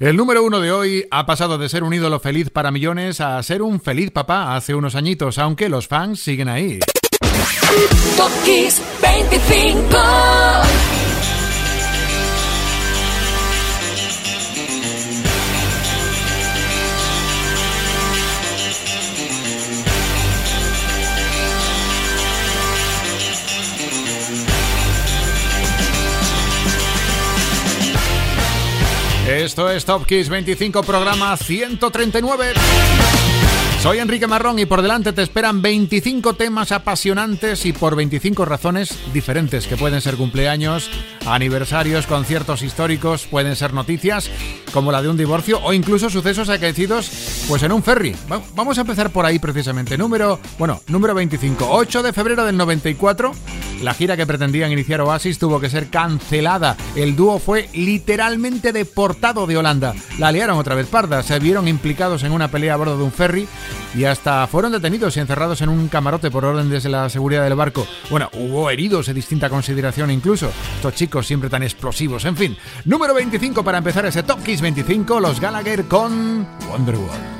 El número uno de hoy ha pasado de ser un ídolo feliz para millones a ser un feliz papá hace unos añitos, aunque los fans siguen ahí. Top 25 Esto es Top Kiss 25, programa 139. Soy Enrique Marrón y por delante te esperan 25 temas apasionantes y por 25 razones diferentes que pueden ser cumpleaños, aniversarios, conciertos históricos, pueden ser noticias como la de un divorcio o incluso sucesos acaecidos pues en un ferry. Vamos a empezar por ahí precisamente. Número, bueno, número 25, 8 de febrero del 94. La gira que pretendían iniciar Oasis tuvo que ser cancelada. El dúo fue literalmente deportado de Holanda. La liaron otra vez parda. Se vieron implicados en una pelea a bordo de un ferry y hasta fueron detenidos y encerrados en un camarote por orden de la seguridad del barco. Bueno, hubo heridos de distinta consideración incluso. Estos chicos siempre tan explosivos. En fin, número 25 para empezar ese Top Kiss 25, los Gallagher con Wonderwall.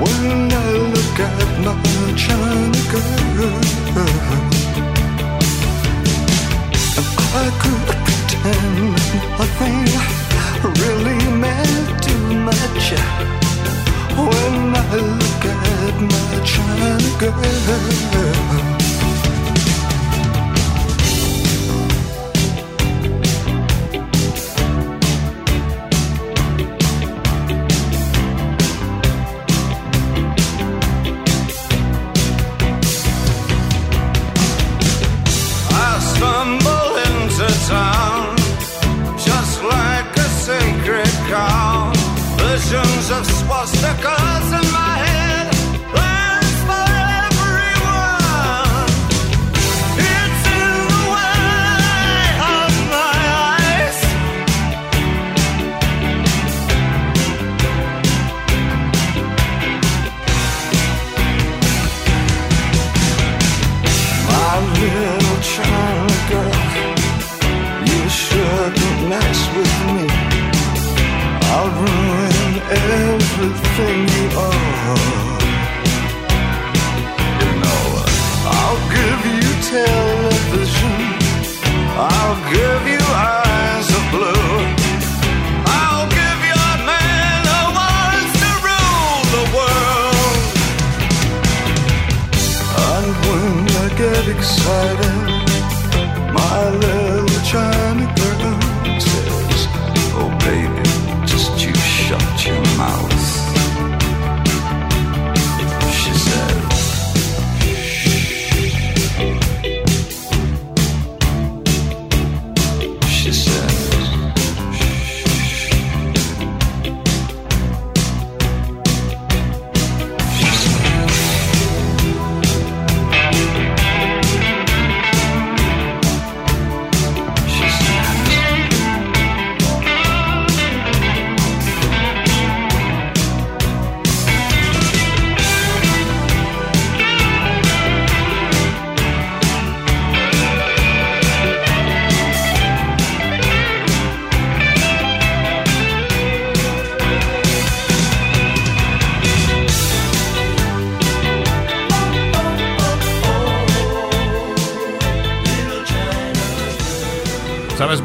When I look at my China girl, I could pretend nothing really meant too much. When I look at my girl. Visions of swastikas in my head. Get excited, my little China girl says, Oh, baby, just you shut your mouth.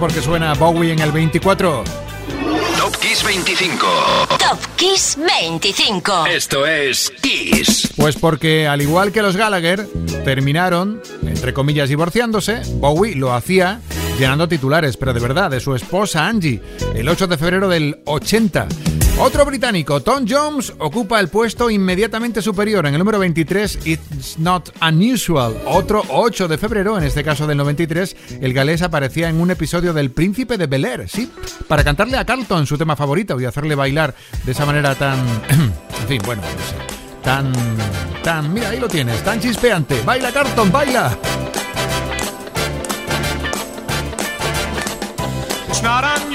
¿Sabes por qué suena Bowie en el 24? Top Kiss 25. Top Kiss 25. Esto es Kiss. Pues porque, al igual que los Gallagher, terminaron, entre comillas, divorciándose, Bowie lo hacía llenando titulares, pero de verdad, de su esposa Angie, el 8 de febrero del 80. Otro británico, Tom Jones, ocupa el puesto inmediatamente superior en el número 23, It's Not Unusual. Otro 8 de febrero, en este caso del 93, el galés aparecía en un episodio del Príncipe de Bel Air, sí, para cantarle a Carlton su tema favorito y hacerle bailar de esa manera tan... en fin, bueno, no sé, tan... tan... mira, ahí lo tienes, tan chispeante. Baila Carlton, baila.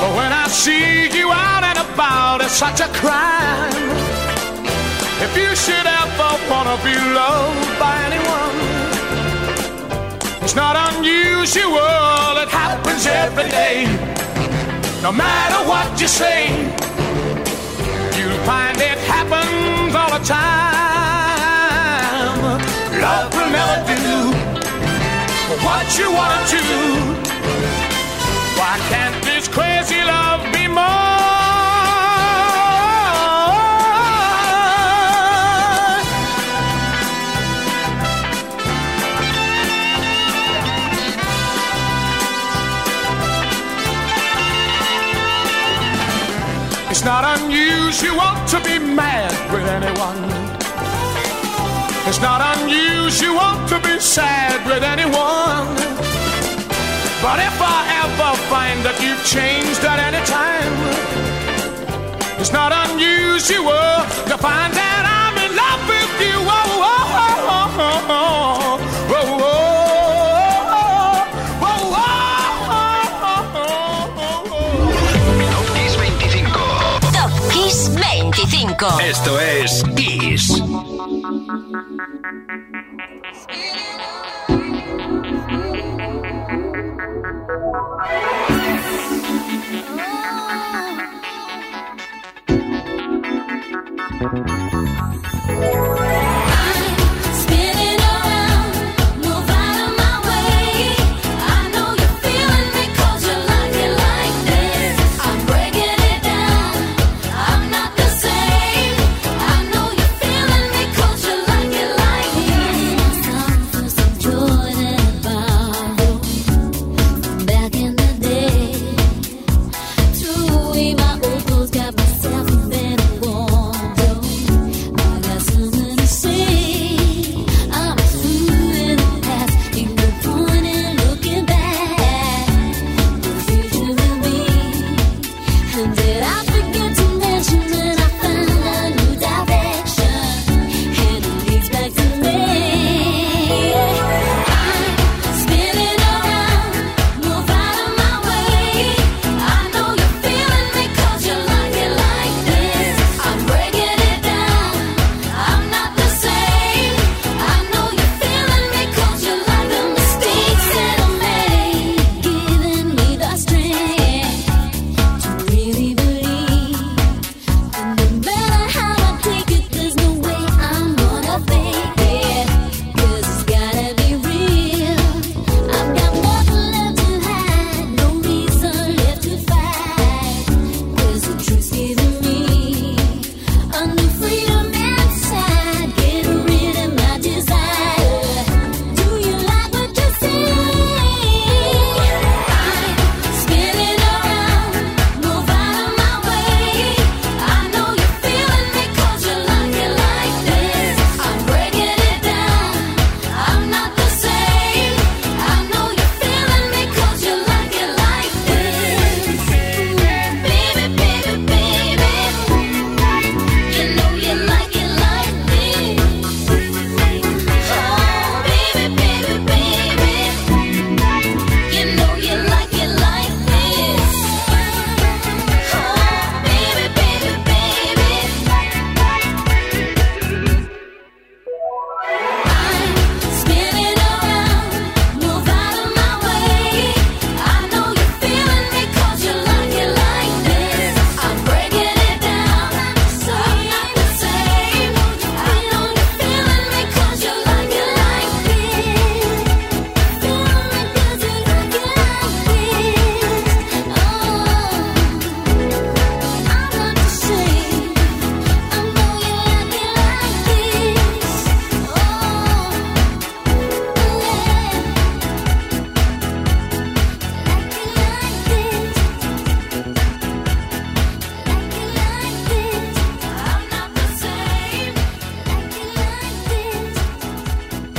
But when I see you out and about, it's such a crime. If you should ever wanna be loved by anyone, it's not unusual, it happens every day. No matter what you say, you'll find it happens all the time. Love will never do what you want to. Can't this crazy love be more? It's not unusual to be mad with anyone. It's not unusual to be sad with anyone. But if I ever find that you've changed at any time, it's not unusual to find that I'm in love with you. Oh, oh, oh, oh, oh, oh, oh, oh. Top Kiss 25. Top Kiss 25. Esto es Kiss.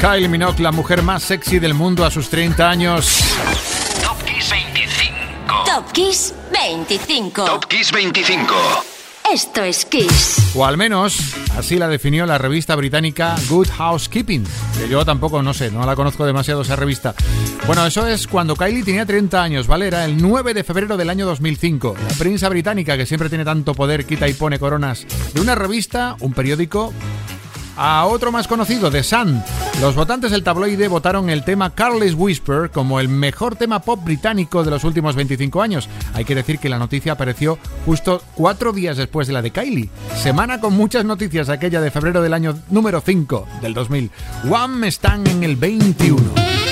Kylie Minogue, la mujer más sexy del mundo a sus 30 años. Top Kiss 25. Top Kiss 25. Top Kiss 25. Esto es Kiss. O al menos así la definió la revista británica Good Housekeeping. Que yo tampoco, no sé, no la conozco demasiado esa revista. Bueno, eso es cuando Kylie tenía 30 años, ¿vale? Era el 9 de febrero del año 2005. La prensa británica, que siempre tiene tanto poder, quita y pone coronas de una revista, un periódico a otro más conocido, The Sun. Los votantes del tabloide votaron el tema Carly's Whisper como el mejor tema pop británico de los últimos 25 años. Hay que decir que la noticia apareció justo cuatro días después de la de Kylie. Semana con muchas noticias, aquella de febrero del año número 5 del 2000. One están en el 21.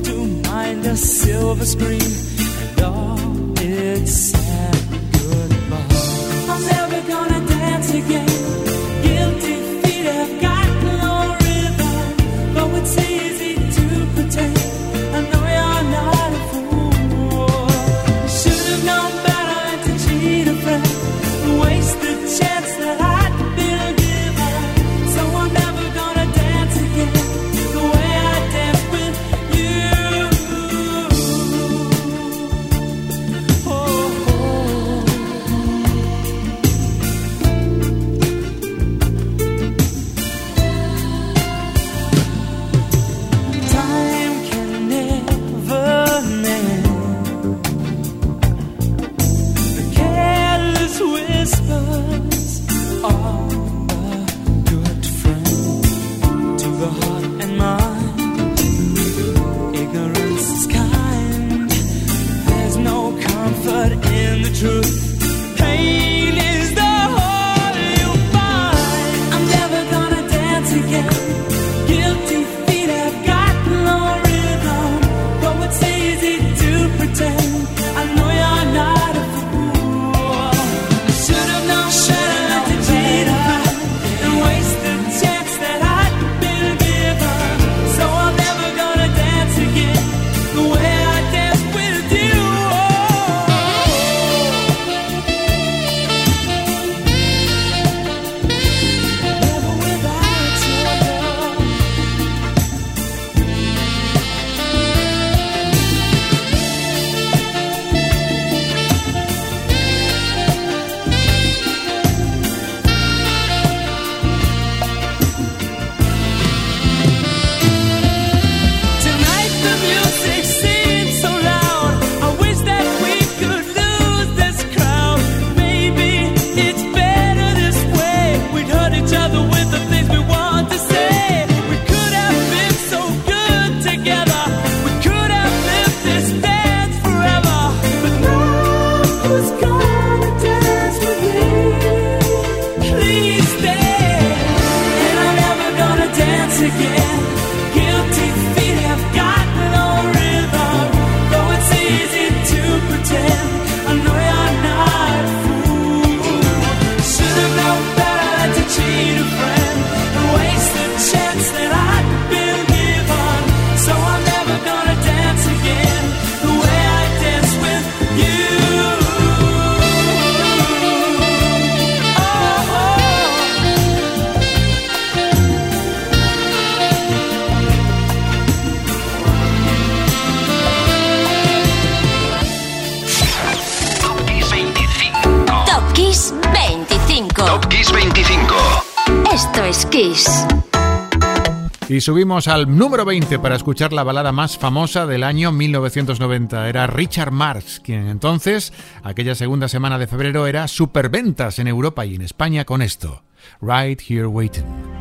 to mind a silver screen and all its Y subimos al número 20 para escuchar la balada más famosa del año 1990. Era Richard Marx, quien entonces, aquella segunda semana de febrero, era superventas en Europa y en España con esto: Right Here Waiting.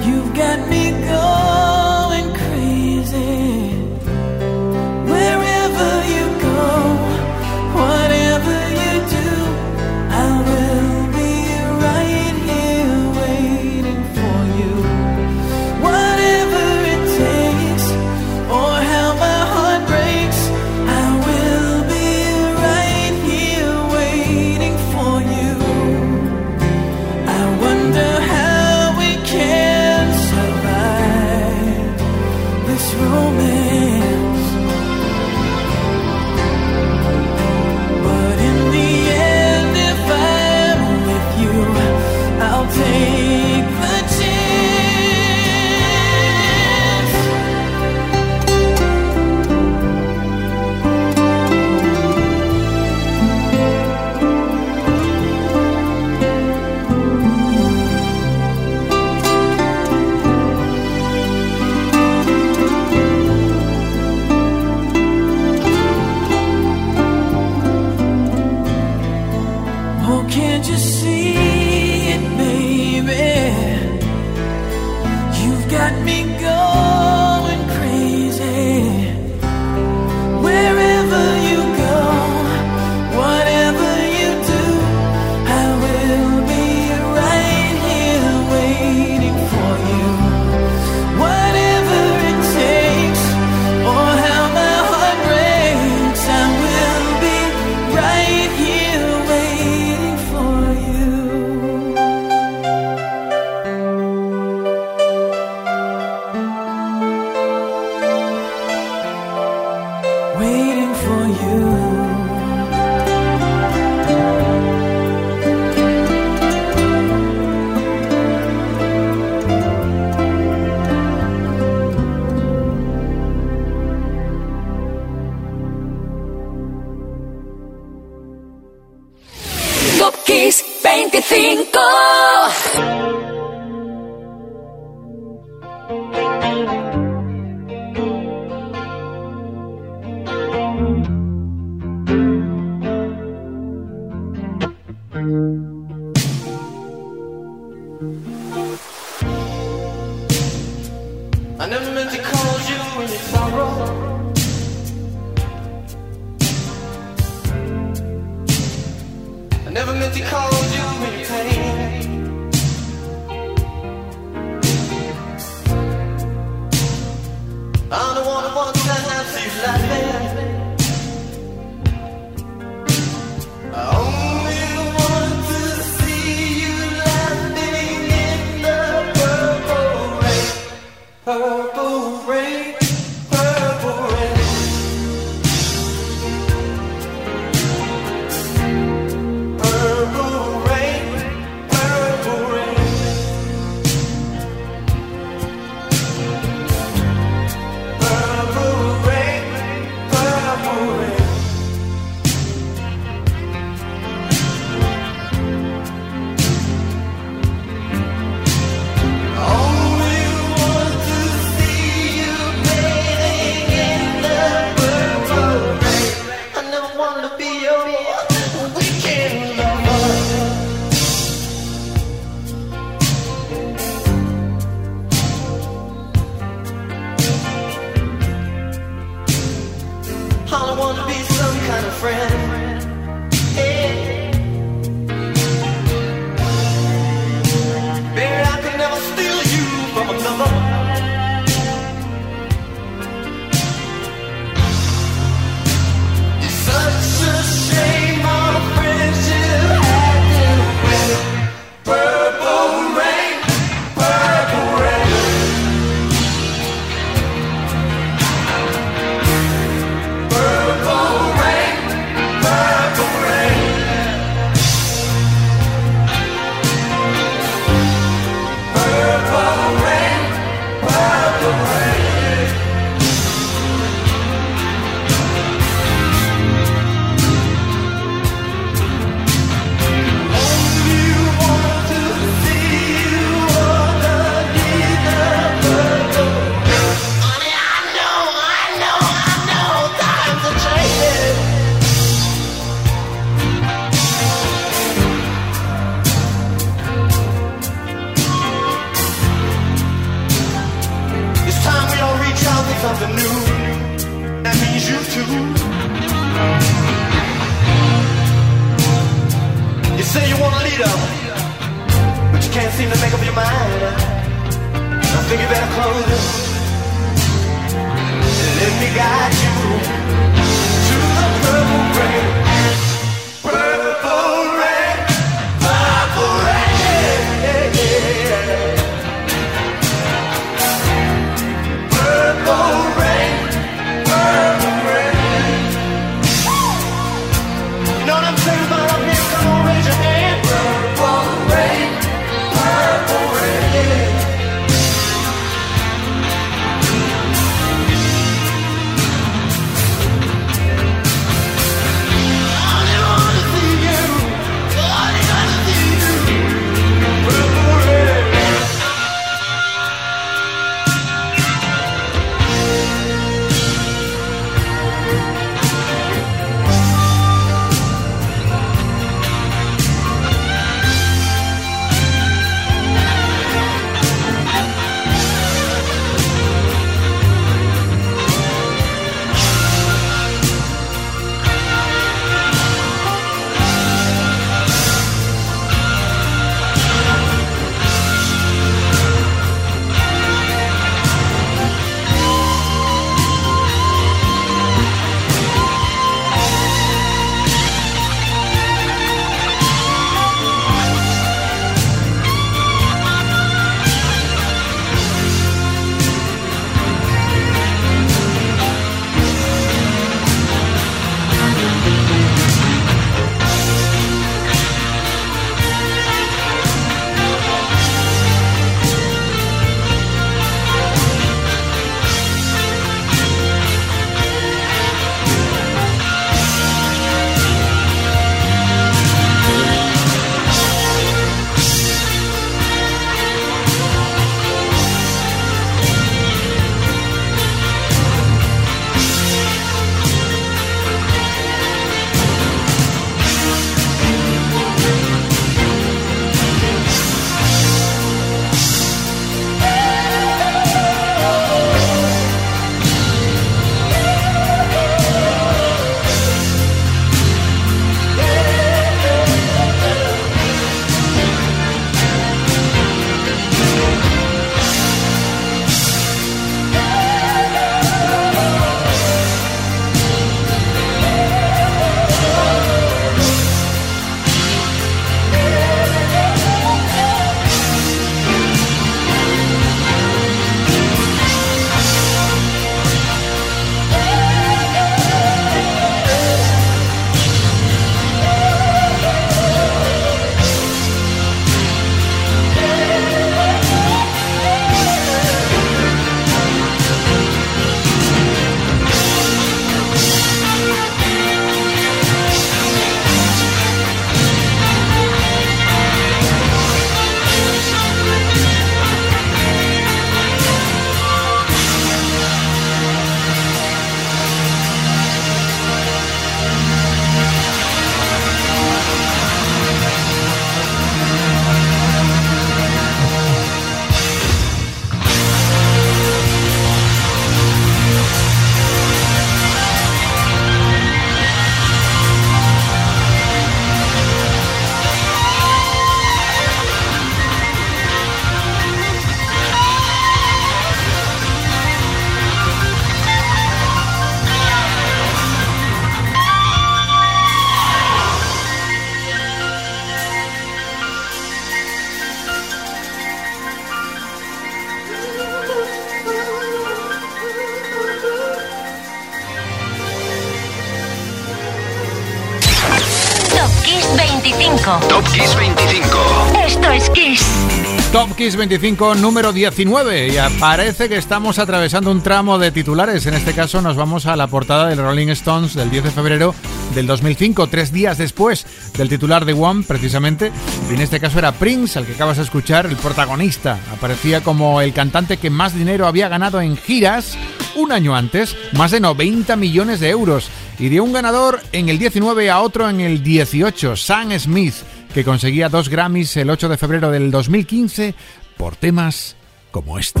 Kiss 25 número 19 y parece que estamos atravesando un tramo de titulares. En este caso nos vamos a la portada del Rolling Stones del 10 de febrero del 2005, tres días después del titular de One, precisamente. Y en este caso era Prince, al que acabas de escuchar, el protagonista. Aparecía como el cantante que más dinero había ganado en giras un año antes, más de 90 millones de euros. Y de un ganador en el 19 a otro en el 18, Sam Smith, que conseguía dos Grammys el 8 de febrero del 2015 por temas como este.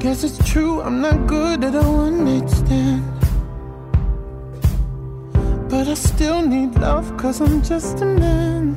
Guess it's true, I'm not good at a one night stand. But I still need love, cause I'm just a man.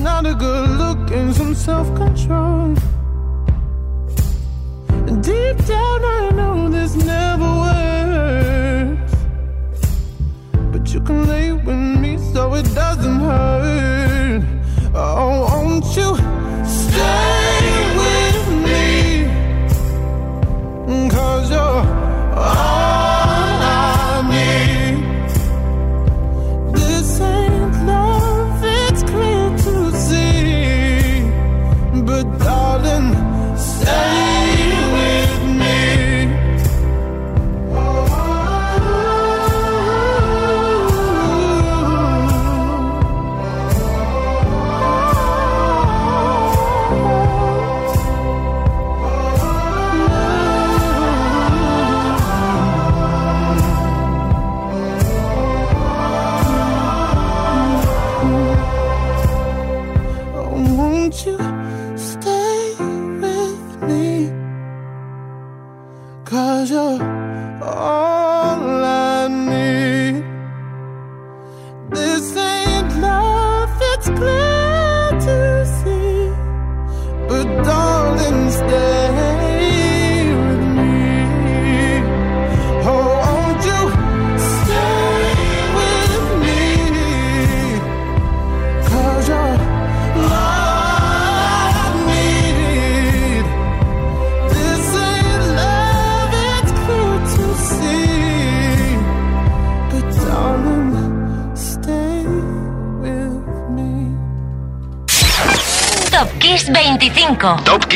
not a good look and some self-control. Deep down, I know this never works, but you can lay with me so it doesn't hurt.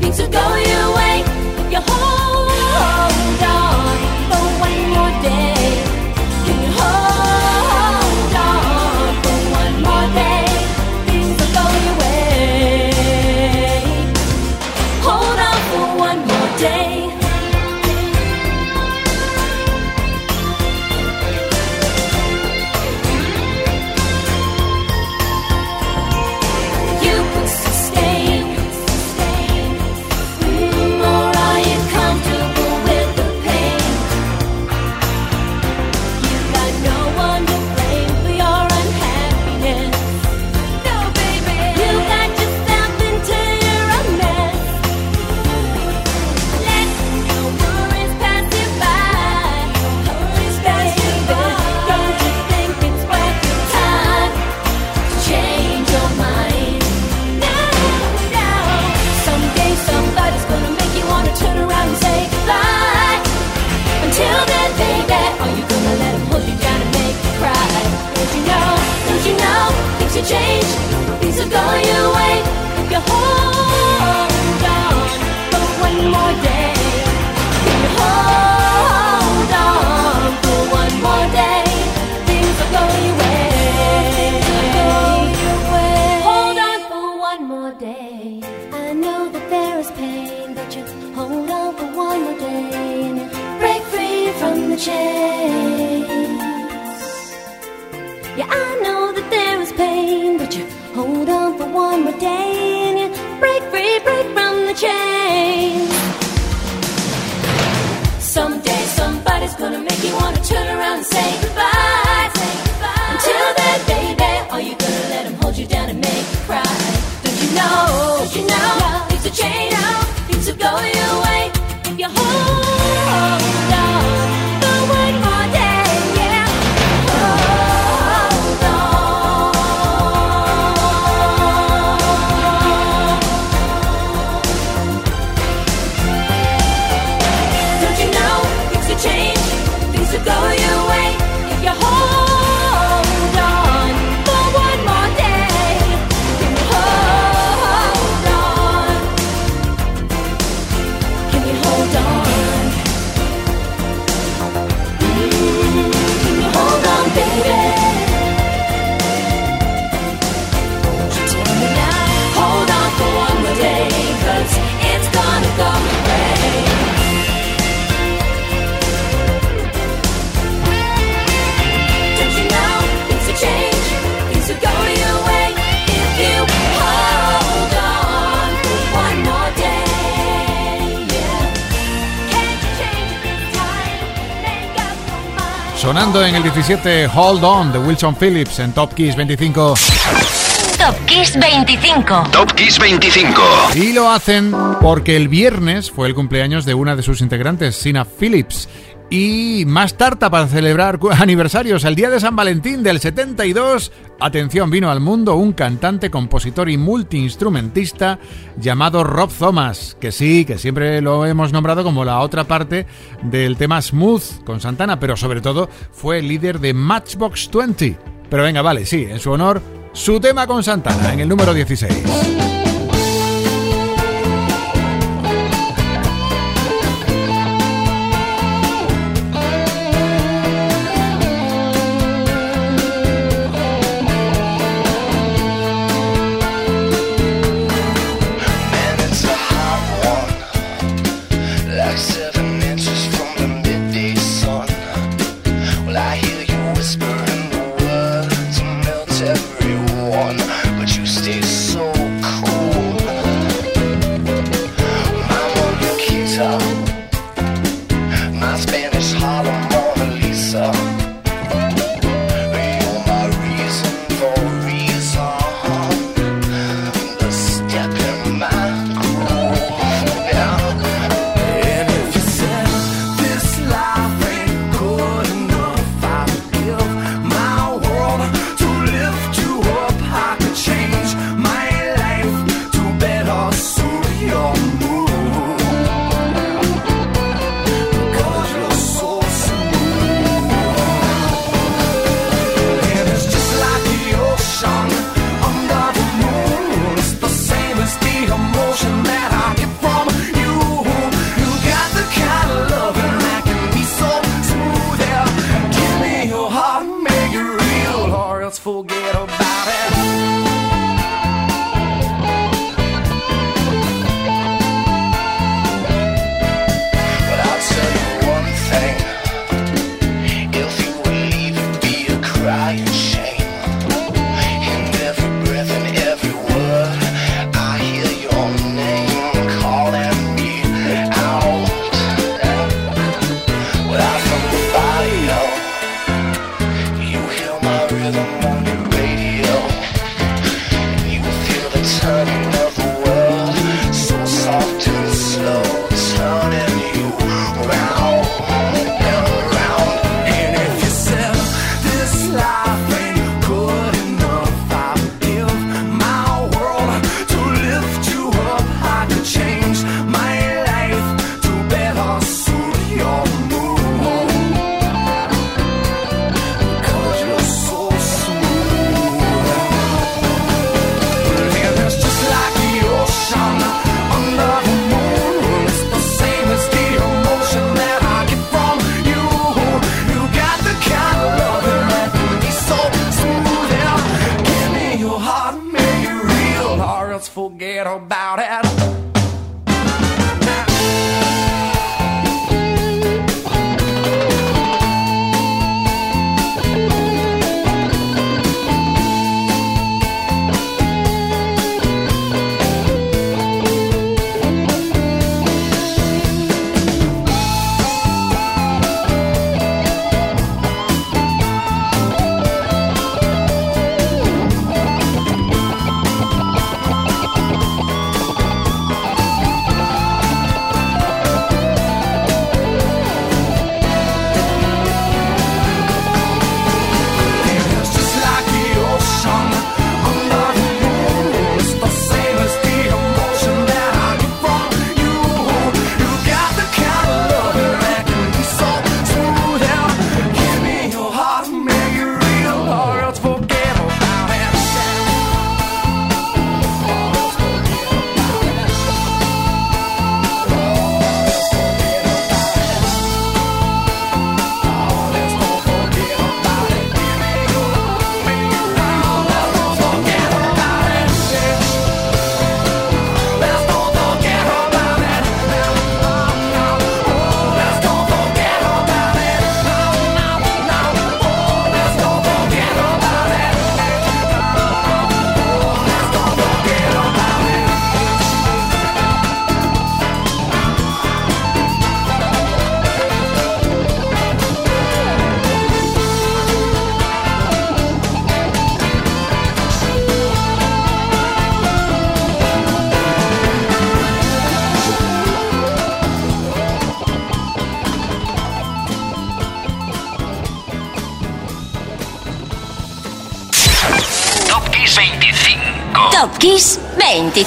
things will go your way you hold on. 27, Hold On de Wilson Phillips en Top Kiss 25. Top Kiss 25. Top Kiss 25. Y lo hacen porque el viernes fue el cumpleaños de una de sus integrantes, Sina Phillips y más tarta para celebrar aniversarios. El día de San Valentín del 72, atención, vino al mundo un cantante, compositor y multiinstrumentista llamado Rob Thomas, que sí, que siempre lo hemos nombrado como la otra parte del tema Smooth con Santana, pero sobre todo fue líder de Matchbox 20. Pero venga, vale, sí, en su honor, su tema con Santana en el número 16.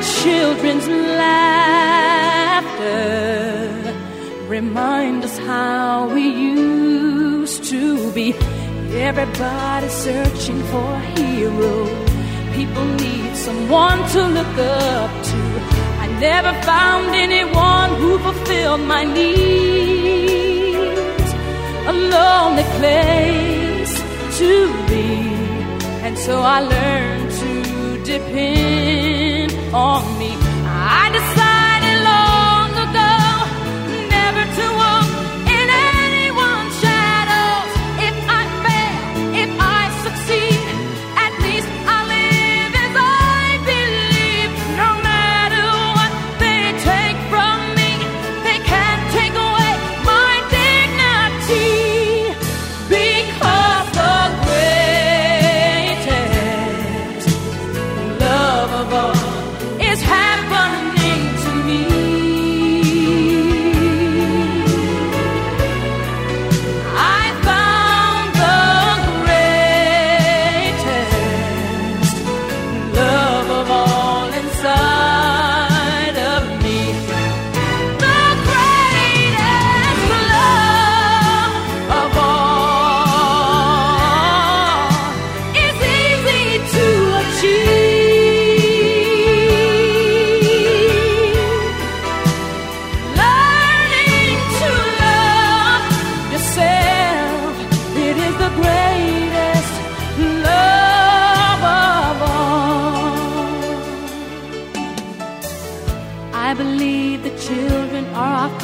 children's laughter remind us how we used to be. Everybody searching for a hero. People need someone to look up to. I never found anyone who fulfilled my needs. A lonely place to be, and so I learned to depend on me. I decided.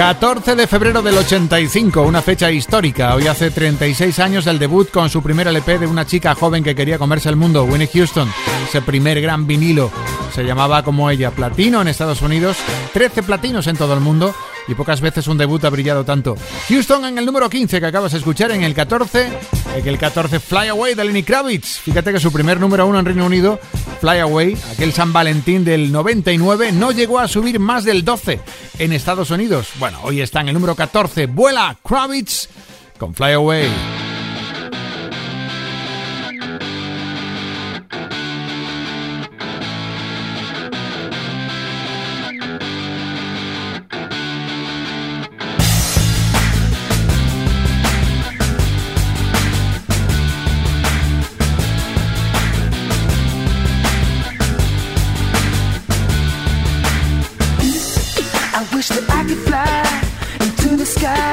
14 de febrero del 85, una fecha histórica. Hoy hace 36 años del debut con su primer LP de una chica joven que quería comerse el mundo, Winnie Houston. Ese primer gran vinilo se llamaba como ella, platino en Estados Unidos, 13 platinos en todo el mundo y pocas veces un debut ha brillado tanto. Houston en el número 15 que acabas de escuchar, en el 14, en el 14 Fly Away de Lenny Kravitz. Fíjate que su primer número uno en Reino Unido, Fly Away, aquel San Valentín del 99, no llegó a subir más del 12 en Estados Unidos. Bueno, hoy está en el número 14, Vuela Kravitz con Fly Away. Wish that I could fly into the sky